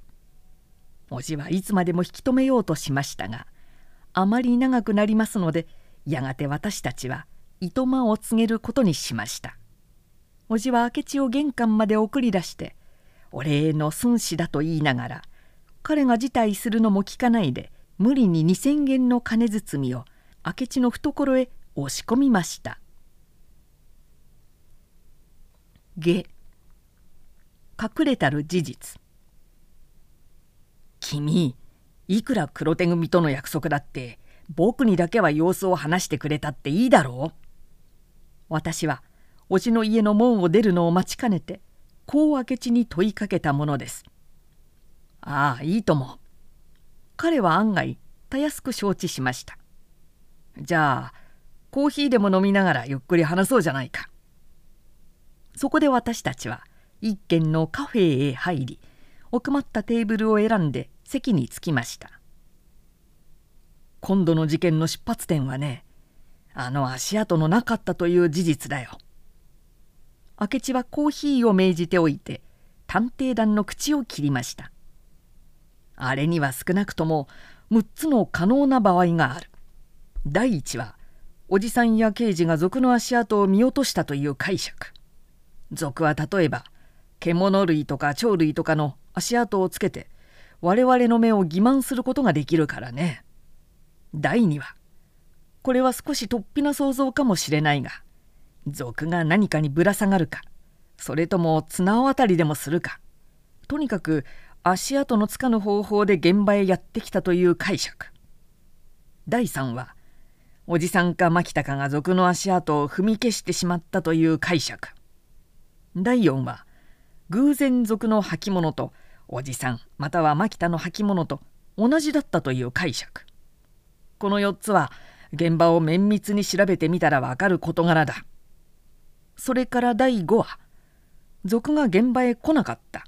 叔父はいつまでも引き止めようとしましたがあまり長くなりますのでやがて私たちはいとまを告げることにしました。叔父は明智を玄関まで送り出してお礼の孫子だと言いながら彼が辞退するのも聞かないで無理に2,000元の金包みを明智の懐へ押し込みました。下隠れたる事実。君いくら黒手組との約束だって僕にだけは様子を話してくれたっていいだろう？私は叔父の家の門を出るのを待ちかねてこう明智に問いかけたものです。ああいいとも。彼は案外たやすく承知しました。じゃあコーヒーでも飲みながらゆっくり話そうじゃないか。そこで私たちは一軒のカフェへ入り奥まったテーブルを選んで席に着きました。今度の事件の出発点はねあの足跡のなかったという事実だよ。明智はコーヒーを命じておいて探偵団の口を切りました。あれには少なくとも6つの可能な場合がある。第一はおじさんや刑事が賊の足跡を見落としたという解釈。賊は例えば獣類とか鳥類とかの足跡をつけて我々の目を欺瞞することができるからね。第2はこれは少し突飛な想像かもしれないが賊が何かにぶら下がるかそれとも綱渡りでもするかとにかく足跡のつかぬ方法で現場へやってきたという解釈。第3はおじさんか牧田かが賊の足跡を踏み消してしまったという解釈。第4は偶然族の履物とおじさんまたは牧田の履物と同じだったという解釈。この4つは現場を綿密に調べてみたらわかる事柄だ。それから第5は族が現場へ来なかった。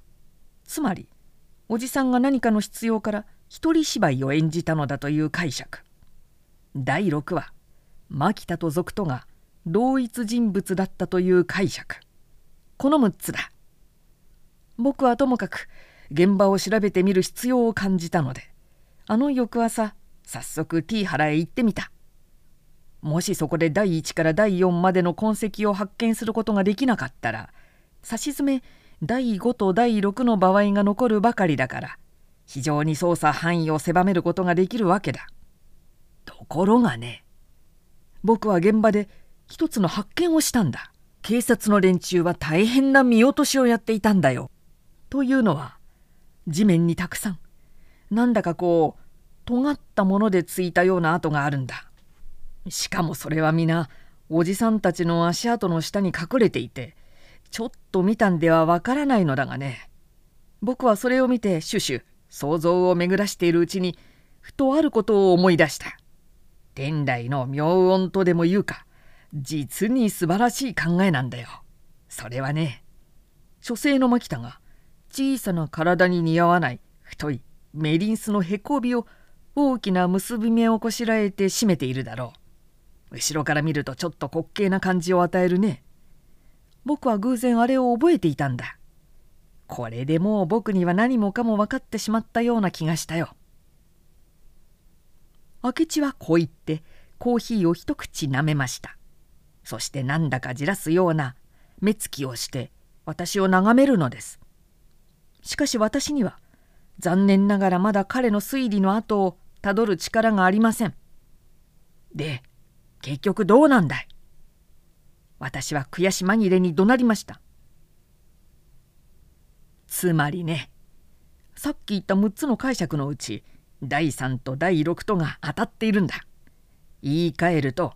つまりおじさんが何かの必要から一人芝居を演じたのだという解釈。第6は牧田と族とが同一人物だったという解釈。この6つだ。僕はともかく現場を調べてみる必要を感じたのであの翌朝早速 T 原へ行ってみたもしそこで第1から第4までの痕跡を発見することができなかったらさしずめ第5と第6の場合が残るばかりだから非常に捜査範囲を狭めることができるわけだ。ところがね僕は現場で一つの発見をしたんだ。警察の連中は大変な見落としをやっていたんだよ。というのは地面にたくさんなんだかこう尖ったものでついたような跡があるんだ。しかもそれは皆おじさんたちの足跡の下に隠れていてちょっと見たんではわからないのだがね。僕はそれを見てシュシュ想像を巡らしているうちにふとあることを思い出した。天来の妙音とでも言うか実に素晴らしい考えなんだよ。それはね書生の牧田が小さな体に似合わない太いメリンスのへこびを大きな結び目をこしらえて締めているだろう後ろから見るとちょっと滑稽な感じを与えるね僕は偶然あれを覚えていたんだ。これでもう僕には何もかも分かってしまったような気がしたよ。明智はこう言ってコーヒーを一口舐めました。そしてなんだかじらすような目つきをして私を眺めるのです。しかし私には残念ながらまだ彼の推理の後をたどる力がありません。で結局どうなんだい？私は悔し紛れに怒鳴りました。つまりねさっき言った6つの解釈のうち第3と第6とが当たっているんだ。言い換えると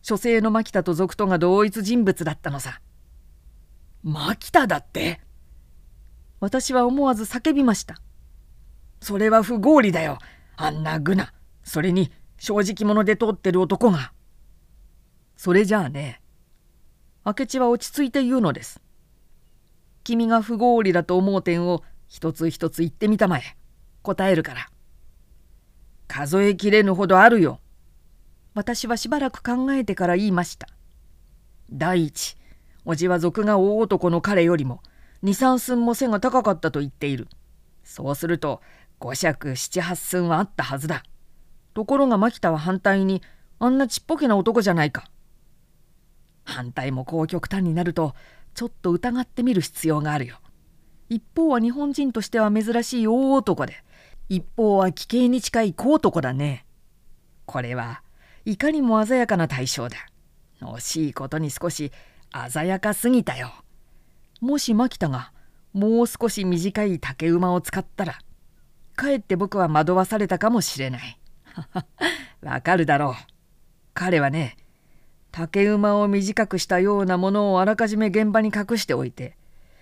書生の牧田と賊とが同一人物だったのさ。牧田だって？私は思わず叫びました。それは不合理だよ。あんなグナ。それに正直者で通ってる男が。それじゃあね明智は落ち着いて言うのです。君が不合理だと思う点を一つ一つ言ってみたまえ。答えるから。数えきれぬほどあるよ。私はしばらく考えてから言いました。第一、おじは族が大男の彼よりも二三寸も背が高かったと言っている。そうすると五尺七八寸はあったはずだ。ところが牧田は反対にあんなちっぽけな男じゃないか。反対もこう極端になるとちょっと疑ってみる必要があるよ。一方は日本人としては珍しい大男で一方は奇形に近い小男だね。これはいかにも鮮やかな対象だ。惜しいことに少し鮮やかすぎたよ。もし牧田がもう少し短い竹馬を使ったらかえって僕は惑わされたかもしれない。わかるだろう。彼はね竹馬を短くしたようなものをあらかじめ現場に隠しておいて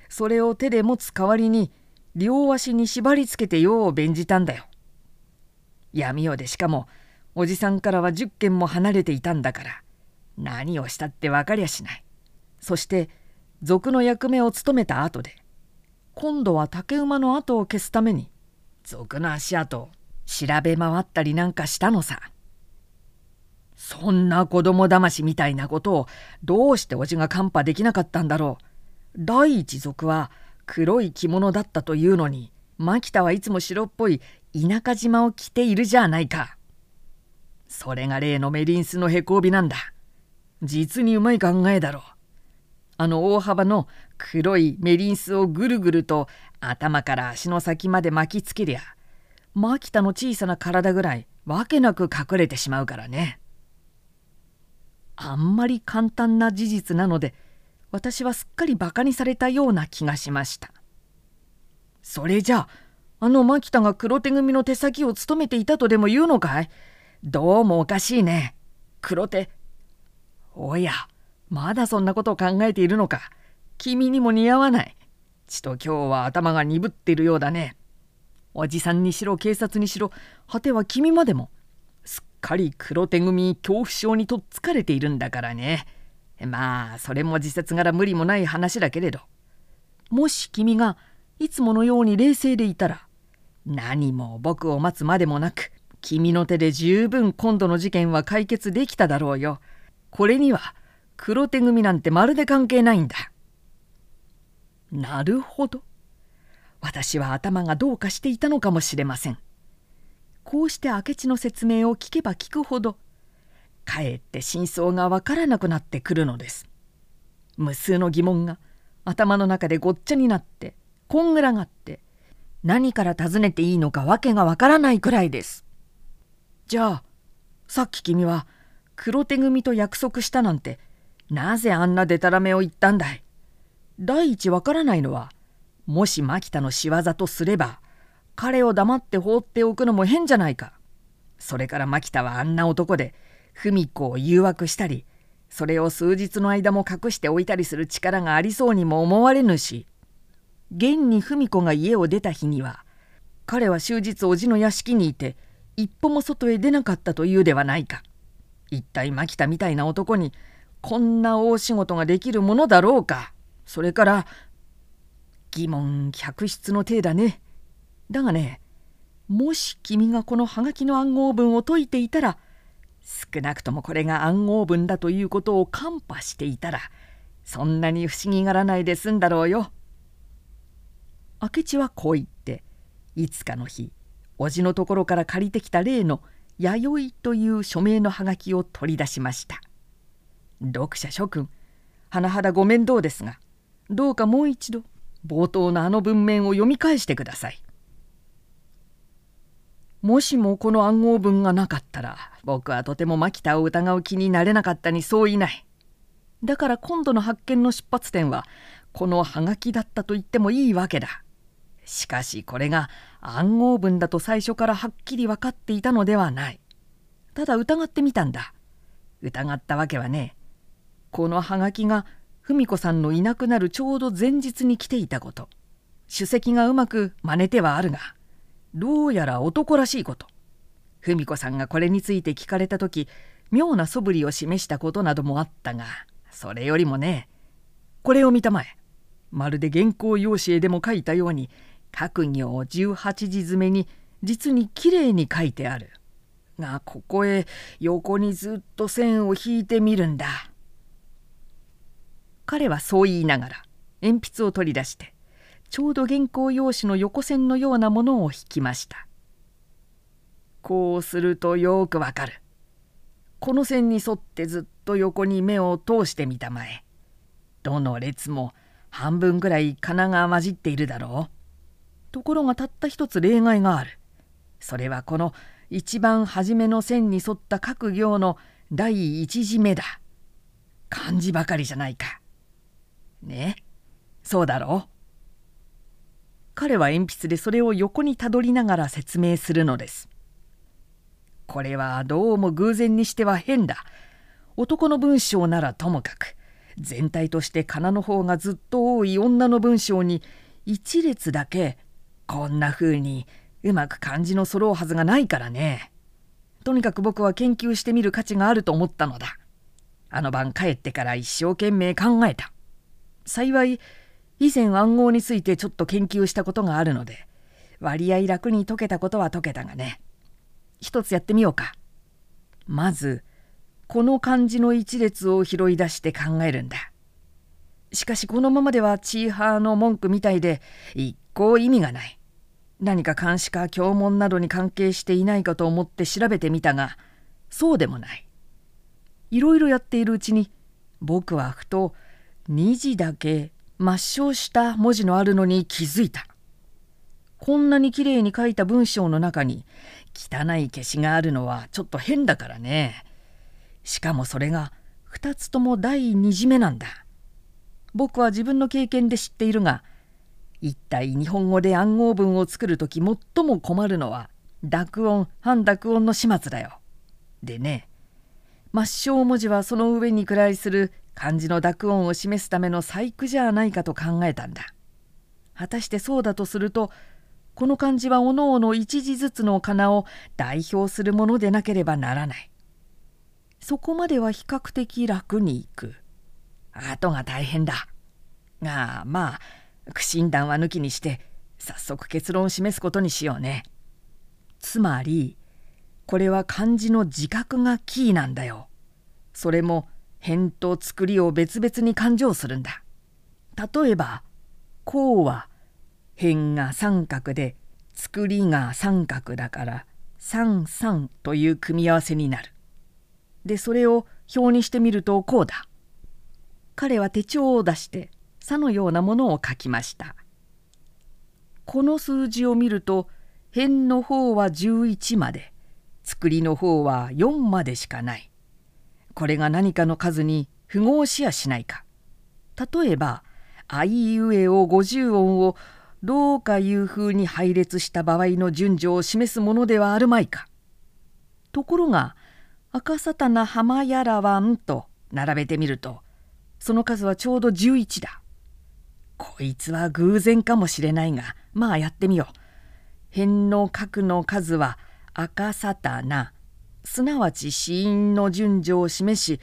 それを手で持つ代わりに両足に縛りつけて用を弁じたんだよ。闇夜でしかもおじさんからは10軒も離れていたんだから何をしたって分かりゃしない。そして賊の役目を務めた後で今度は竹馬の跡を消すために賊の足跡を調べ回ったりなんかしたのさ。そんな子供騙しみたいなことをどうしておじがカンパできなかったんだろう。第一族は黒い着物だったというのに牧田はいつも白っぽい田舎島を着ているじゃないか。それが例のメリンスのへこびなんだ。実にうまい考えだろう。あの大幅の黒いメリンスをぐるぐると頭から足の先まで巻きつけりゃ牧田の小さな体ぐらいわけなく隠れてしまうからね。あんまり簡単な事実なので私はすっかりバカにされたような気がしました。それじゃああの牧田が黒手組の手先を務めていたとでも言うのかい？どうもおかしいね。黒手。おや、まだそんなことを考えているのか。君にも似合わない。ちと今日は頭が鈍ってるようだね。おじさんにしろ警察にしろ、果ては君までも。すっかり黒手組恐怖症にとっつかれているんだからね。まあ、それも自説柄無理もない話だけれど。もし君がいつものように冷静でいたら、何も僕を待つまでもなく、君の手で十分今度の事件は解決できただろうよ。これには黒手組なんてまるで関係ないんだ。なるほど。私は頭がどうかしていたのかもしれません。こうして明智の説明を聞けば聞くほどかえって真相がわからなくなってくるのです。無数の疑問が頭の中でごっちゃになってこんぐらがって何から尋ねていいのかわけがわからないくらいです。じゃあさっき君は黒手組と約束したなんてなぜあんなデタラメを言ったんだい？第一わからないのはもし牧田の仕業とすれば彼を黙って放っておくのも変じゃないか。それから牧田はあんな男で文子を誘惑したりそれを数日の間も隠しておいたりする力がありそうにも思われぬし現に文子が家を出た日には彼は終日叔父の屋敷にいて一歩も外へ出なかったというではないか。一体牧田みたいな男にこんな大仕事ができるものだろうか。それから疑問客室の体だね。だがねもし君がこのハガキの暗号文を解いていたら少なくともこれが暗号文だということを看破していたらそんなに不思議がらないで済んだろうよ。明智はこう言っていつかの日叔父のところから借りてきた例の「弥生」という署名のハガキを取り出しました。読者諸君甚だご面倒ですがどうかもう一度冒頭のあの文面を読み返してくださいもしもこの暗号文がなかったら僕はとても牧田を疑う気になれなかったにそういないだから今度の発見の出発点はこのハガキだったと言ってもいいわけだしかしこれが暗号文だと最初からはっきり分かっていたのではない。ただ疑ってみたんだ。疑ったわけはね、このハガキが文子さんのいなくなるちょうど前日に来ていたこと。首席がうまく真似てはあるが、どうやら男らしいこと。文子さんがこれについて聞かれた時、妙な素振りを示したことなどもあったが、それよりもね、これを見たまえ。まるで原稿用紙へでも書いたように各行18字詰めに実にきれいに書いてある。がここへ横にずっと線を引いてみるんだ。彼はそう言いながら鉛筆を取り出してちょうど原稿用紙の横線のようなものを引きました。こうするとよくわかる。この線に沿ってずっと横に目を通してみたまえ。どの列も半分ぐらい金が混じっているだろう。ところがたった一つ例外がある。それはこの一番初めの線に沿った各行の第一字目だ。漢字ばかりじゃないか。ねそうだろう彼は鉛筆でそれを横にたどりながら説明するのです。これはどうも偶然にしては変だ。男の文章ならともかく全体として仮名の方がずっと多い女の文章に一列だけこんな風にうまく漢字の揃うはずがないからね。とにかく僕は研究してみる価値があると思ったのだ。あの晩帰ってから一生懸命考えた。幸い以前暗号についてちょっと研究したことがあるので割合楽に解けたことは解けたがね。一つやってみようか。まずこの漢字の一列を拾い出して考えるんだ。しかしこのままではチーハーの文句みたいで一向意味がない。何か監視か教文などに関係していないかと思って調べてみたがそうでもない。いろいろやっているうちに僕はふと2字だけ抹消した文字のあるのに気づいた。こんなにきれいに書いた文章の中に汚い消しがあるのはちょっと変だからね。しかもそれが2つとも第2次目なんだ。僕は自分の経験で知っているが一体日本語で暗号文を作る時最も困るのは濁音半濁音の始末だよ。でね抹消文字はその上に位する漢字の濁音を示すための細工じゃないかと考えたんだ。果たしてそうだとするとこの漢字はおのおの一字ずつの仮名を代表するものでなければならない。そこまでは比較的楽にいく。後が大変だ。がまあ苦心談は抜きにして早速結論を示すことにしようね。つまりこれは漢字の自覚がキーなんだよ。それも辺と作りを別々に勘定するんだ。例えば「こう」は辺が三角で作りが三角だから三三という組み合わせになる。でそれを表にしてみるとこうだ。彼は手帳を出して「さ」のようなものを書きました。この数字を見ると辺の方は11まで作りの方は4までしかない。これが何かの数に符合しやしないか。例えば「あいうえお50音をどうかいうふうに配列した場合の順序を示すものではあるまいか。ところが「赤さたな浜やらわん」と並べてみるとその数はちょうど11だ。こいつは偶然かもしれないがまあやってみよう。辺の角の数は赤さたなすなわち死因の順序を示し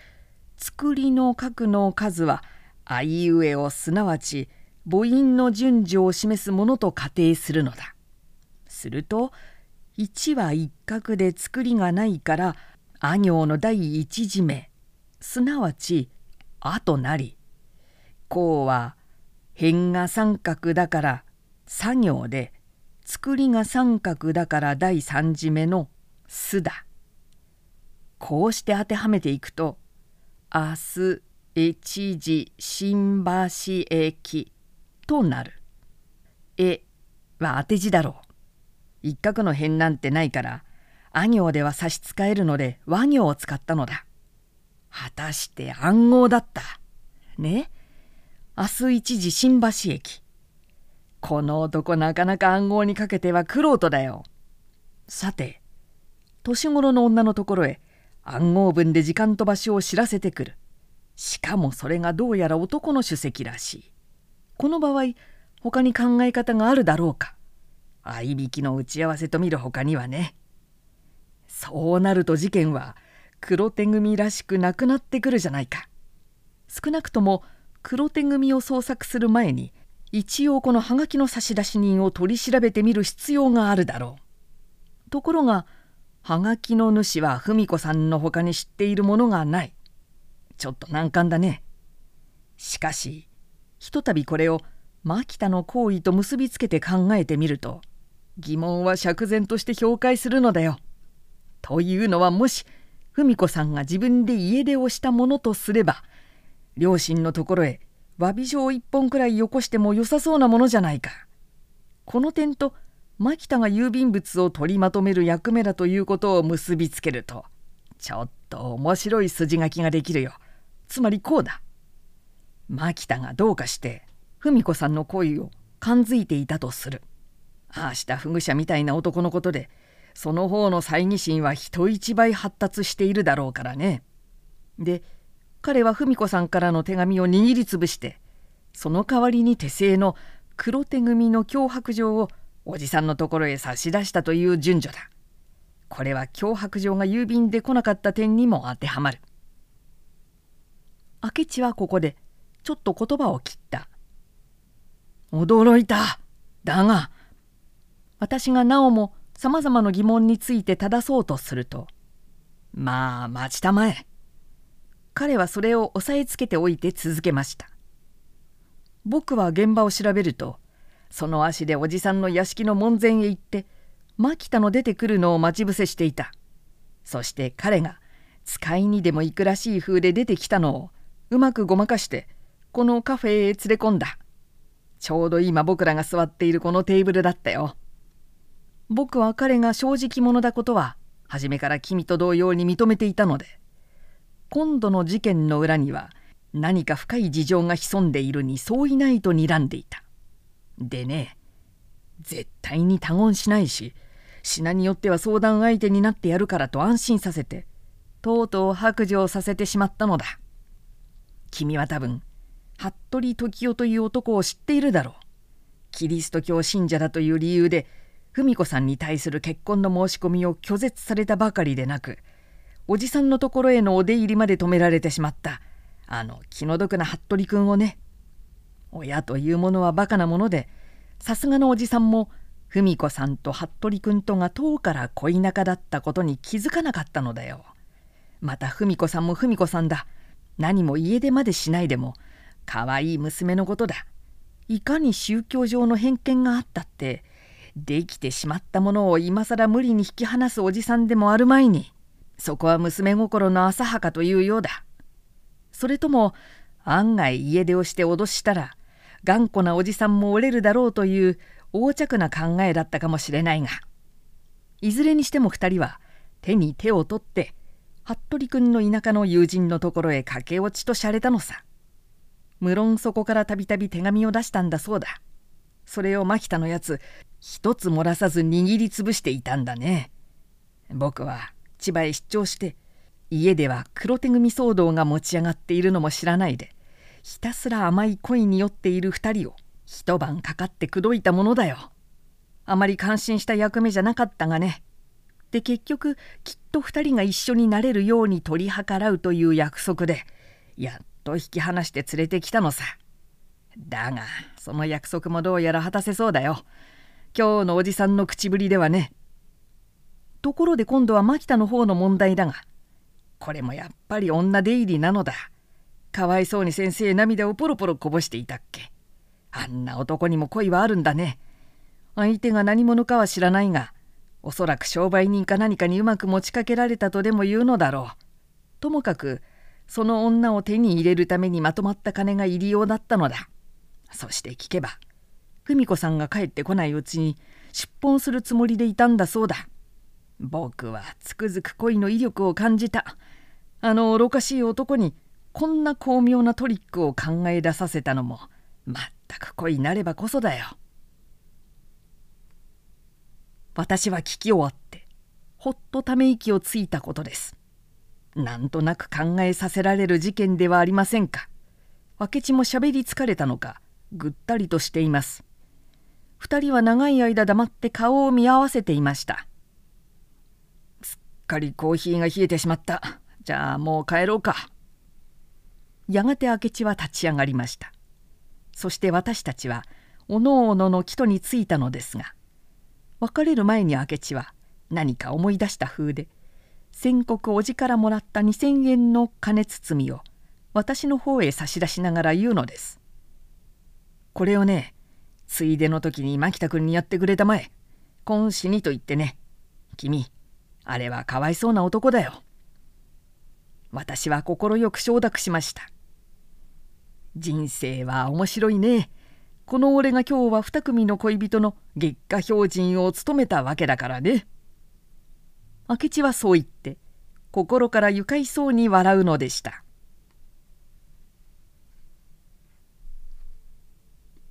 作りの角の数はあいうえをすなわち母音の順序を示すものと仮定するのだ。すると1は一角で作りがないからあ行の第一次目すなわち「あ」となりこうは辺が三角だから作業で作りが三角だから第三次目の「す」だ。こうして当てはめていくと「明日越時新橋駅」となる。えは当て字だろう。一角の辺なんてないからあ行では差し支えるので和行を使ったのだ。果たして暗号だった。ね？明日一時新橋駅。この男なかなか暗号にかけては苦労とだよ。さて、年頃の女のところへ暗号文で時間と場所を知らせてくる。しかもそれがどうやら男の主席らしい。この場合、他に考え方があるだろうか。合いびきの打ち合わせと見る他にはね。そうなると事件は黒手組らしくなくなってくるじゃないか。少なくとも黒手組を捜索する前に一応このハガキの差出人を取り調べてみる必要があるだろう。ところがハガキの主は文子さんのほかに知っているものがない。ちょっと難関だね。しかしひとたびこれを牧田の行為と結びつけて考えてみると疑問は釈然として評価するのだよ。というのはもし文子さんが自分で家出をしたものとすれば両親のところへ詫び状一本くらいよこしても良さそうなものじゃないか。この点と牧田が郵便物を取りまとめる役目だということを結びつけるとちょっと面白い筋書きができるよ。つまりこうだ。牧田がどうかして文子さんの恋を感づいていたとする。ああしたフグ者みたいな男のことでその方の猜疑心は人一倍発達しているだろうからね。で彼は文子さんからの手紙を握りつぶしてその代わりに手製の黒手組の脅迫状をおじさんのところへ差し出したという順序だ。これは脅迫状が郵便で来なかった点にも当てはまる。明智はここでちょっと言葉を切った。驚いただが私がなおもさまざまな疑問について正そうとすると「まあ待ちたまえ」彼はそれを押さえつけておいて続けました僕は現場を調べるとその足でおじさんの屋敷の門前へ行って牧田の出てくるのを待ち伏せしていたそして彼が使いにでも行くらしい風で出てきたのをうまくごまかしてこのカフェへ連れ込んだちょうど今僕らが座っているこのテーブルだったよ。僕は彼が正直者だことは初めから君と同様に認めていたので今度の事件の裏には何か深い事情が潜んでいるにそういないと睨んでいた。でね絶対に他言しないし品によっては相談相手になってやるからと安心させてとうとう白状させてしまったのだ。君は多分服部時代という男を知っているだろう。キリスト教信者だという理由で文子さんに対する結婚の申し込みを拒絶されたばかりでなくおじさんのところへのお出入りまで止められてしまったあの気の毒な服部君をね親というものはバカなものでさすがのおじさんも文子さんと服部君とが遠から恋仲だったことに気づかなかったのだよ。また文子さんも文子さんだ。何も家出までしないでも可愛い娘のことだ。いかに宗教上の偏見があったってできてしまったものを今更無理に引き離すおじさんでもあるまいにそこは娘心の浅はかというようだ。それとも案外家出をして脅したら頑固なおじさんも折れるだろうという横着な考えだったかもしれないがいずれにしても2人は手に手を取って服部君の田舎の友人のところへ駆け落ちとしゃれたのさ。無論そこからたびたび手紙を出したんだそうだ。それを牧田のやつ一つ漏らさず握りつぶしていたんだね。僕は千葉へ出張して家では黒手組騒動が持ち上がっているのも知らないでひたすら甘い恋に酔っている2人を一晩かかって口説いたものだよ。あまり感心した役目じゃなかったがね。で結局きっと2人が一緒になれるように取り計らうという約束でやっと引き離して連れてきたのさ。だがその約束もどうやら果たせそうだよ。今日のおじさんの口ぶりではね。ところで今度は牧田の方の問題だがこれもやっぱり女出入りなのだ。かわいそうに先生涙をポロポロこぼしていたっけ。あんな男にも恋はあるんだね。相手が何者かは知らないがおそらく商売人か何かにうまく持ちかけられたとでも言うのだろう。ともかくその女を手に入れるためにまとまった金が入りようだったのだそして聞けば文子さんが帰ってこないうちに出奔するつもりでいたんだそうだ僕はつくづく恋の威力を感じたあの愚かしい男にこんな巧妙なトリックを考え出させたのもまったく恋なればこそだよ私は聞き終わってほっとため息をついたことですなんとなく考えさせられる事件ではありませんか。明智も喋り疲れたのかぐったりとしています。二人は長い間黙って顔を見合わせていました。すっかりコーヒーが冷えてしまった。じゃあもう帰ろうか。やがて明智は立ち上がりました。そして私たちはおのおのの帰途に着いたのですが別れる前に明智は何か思い出した風で「先刻おじからもらった2,000円の金包みを私の方へ差し出しながら言うのです。これをねついでの時に牧田君にやってくれたまえ今死にと言ってね君あれはかわいそうな男だよ。私は快く承諾しました。人生は面白いね。この俺が今日は2組の恋人の月下標準を務めたわけだからね。明智はそう言って心から愉快そうに笑うのでした。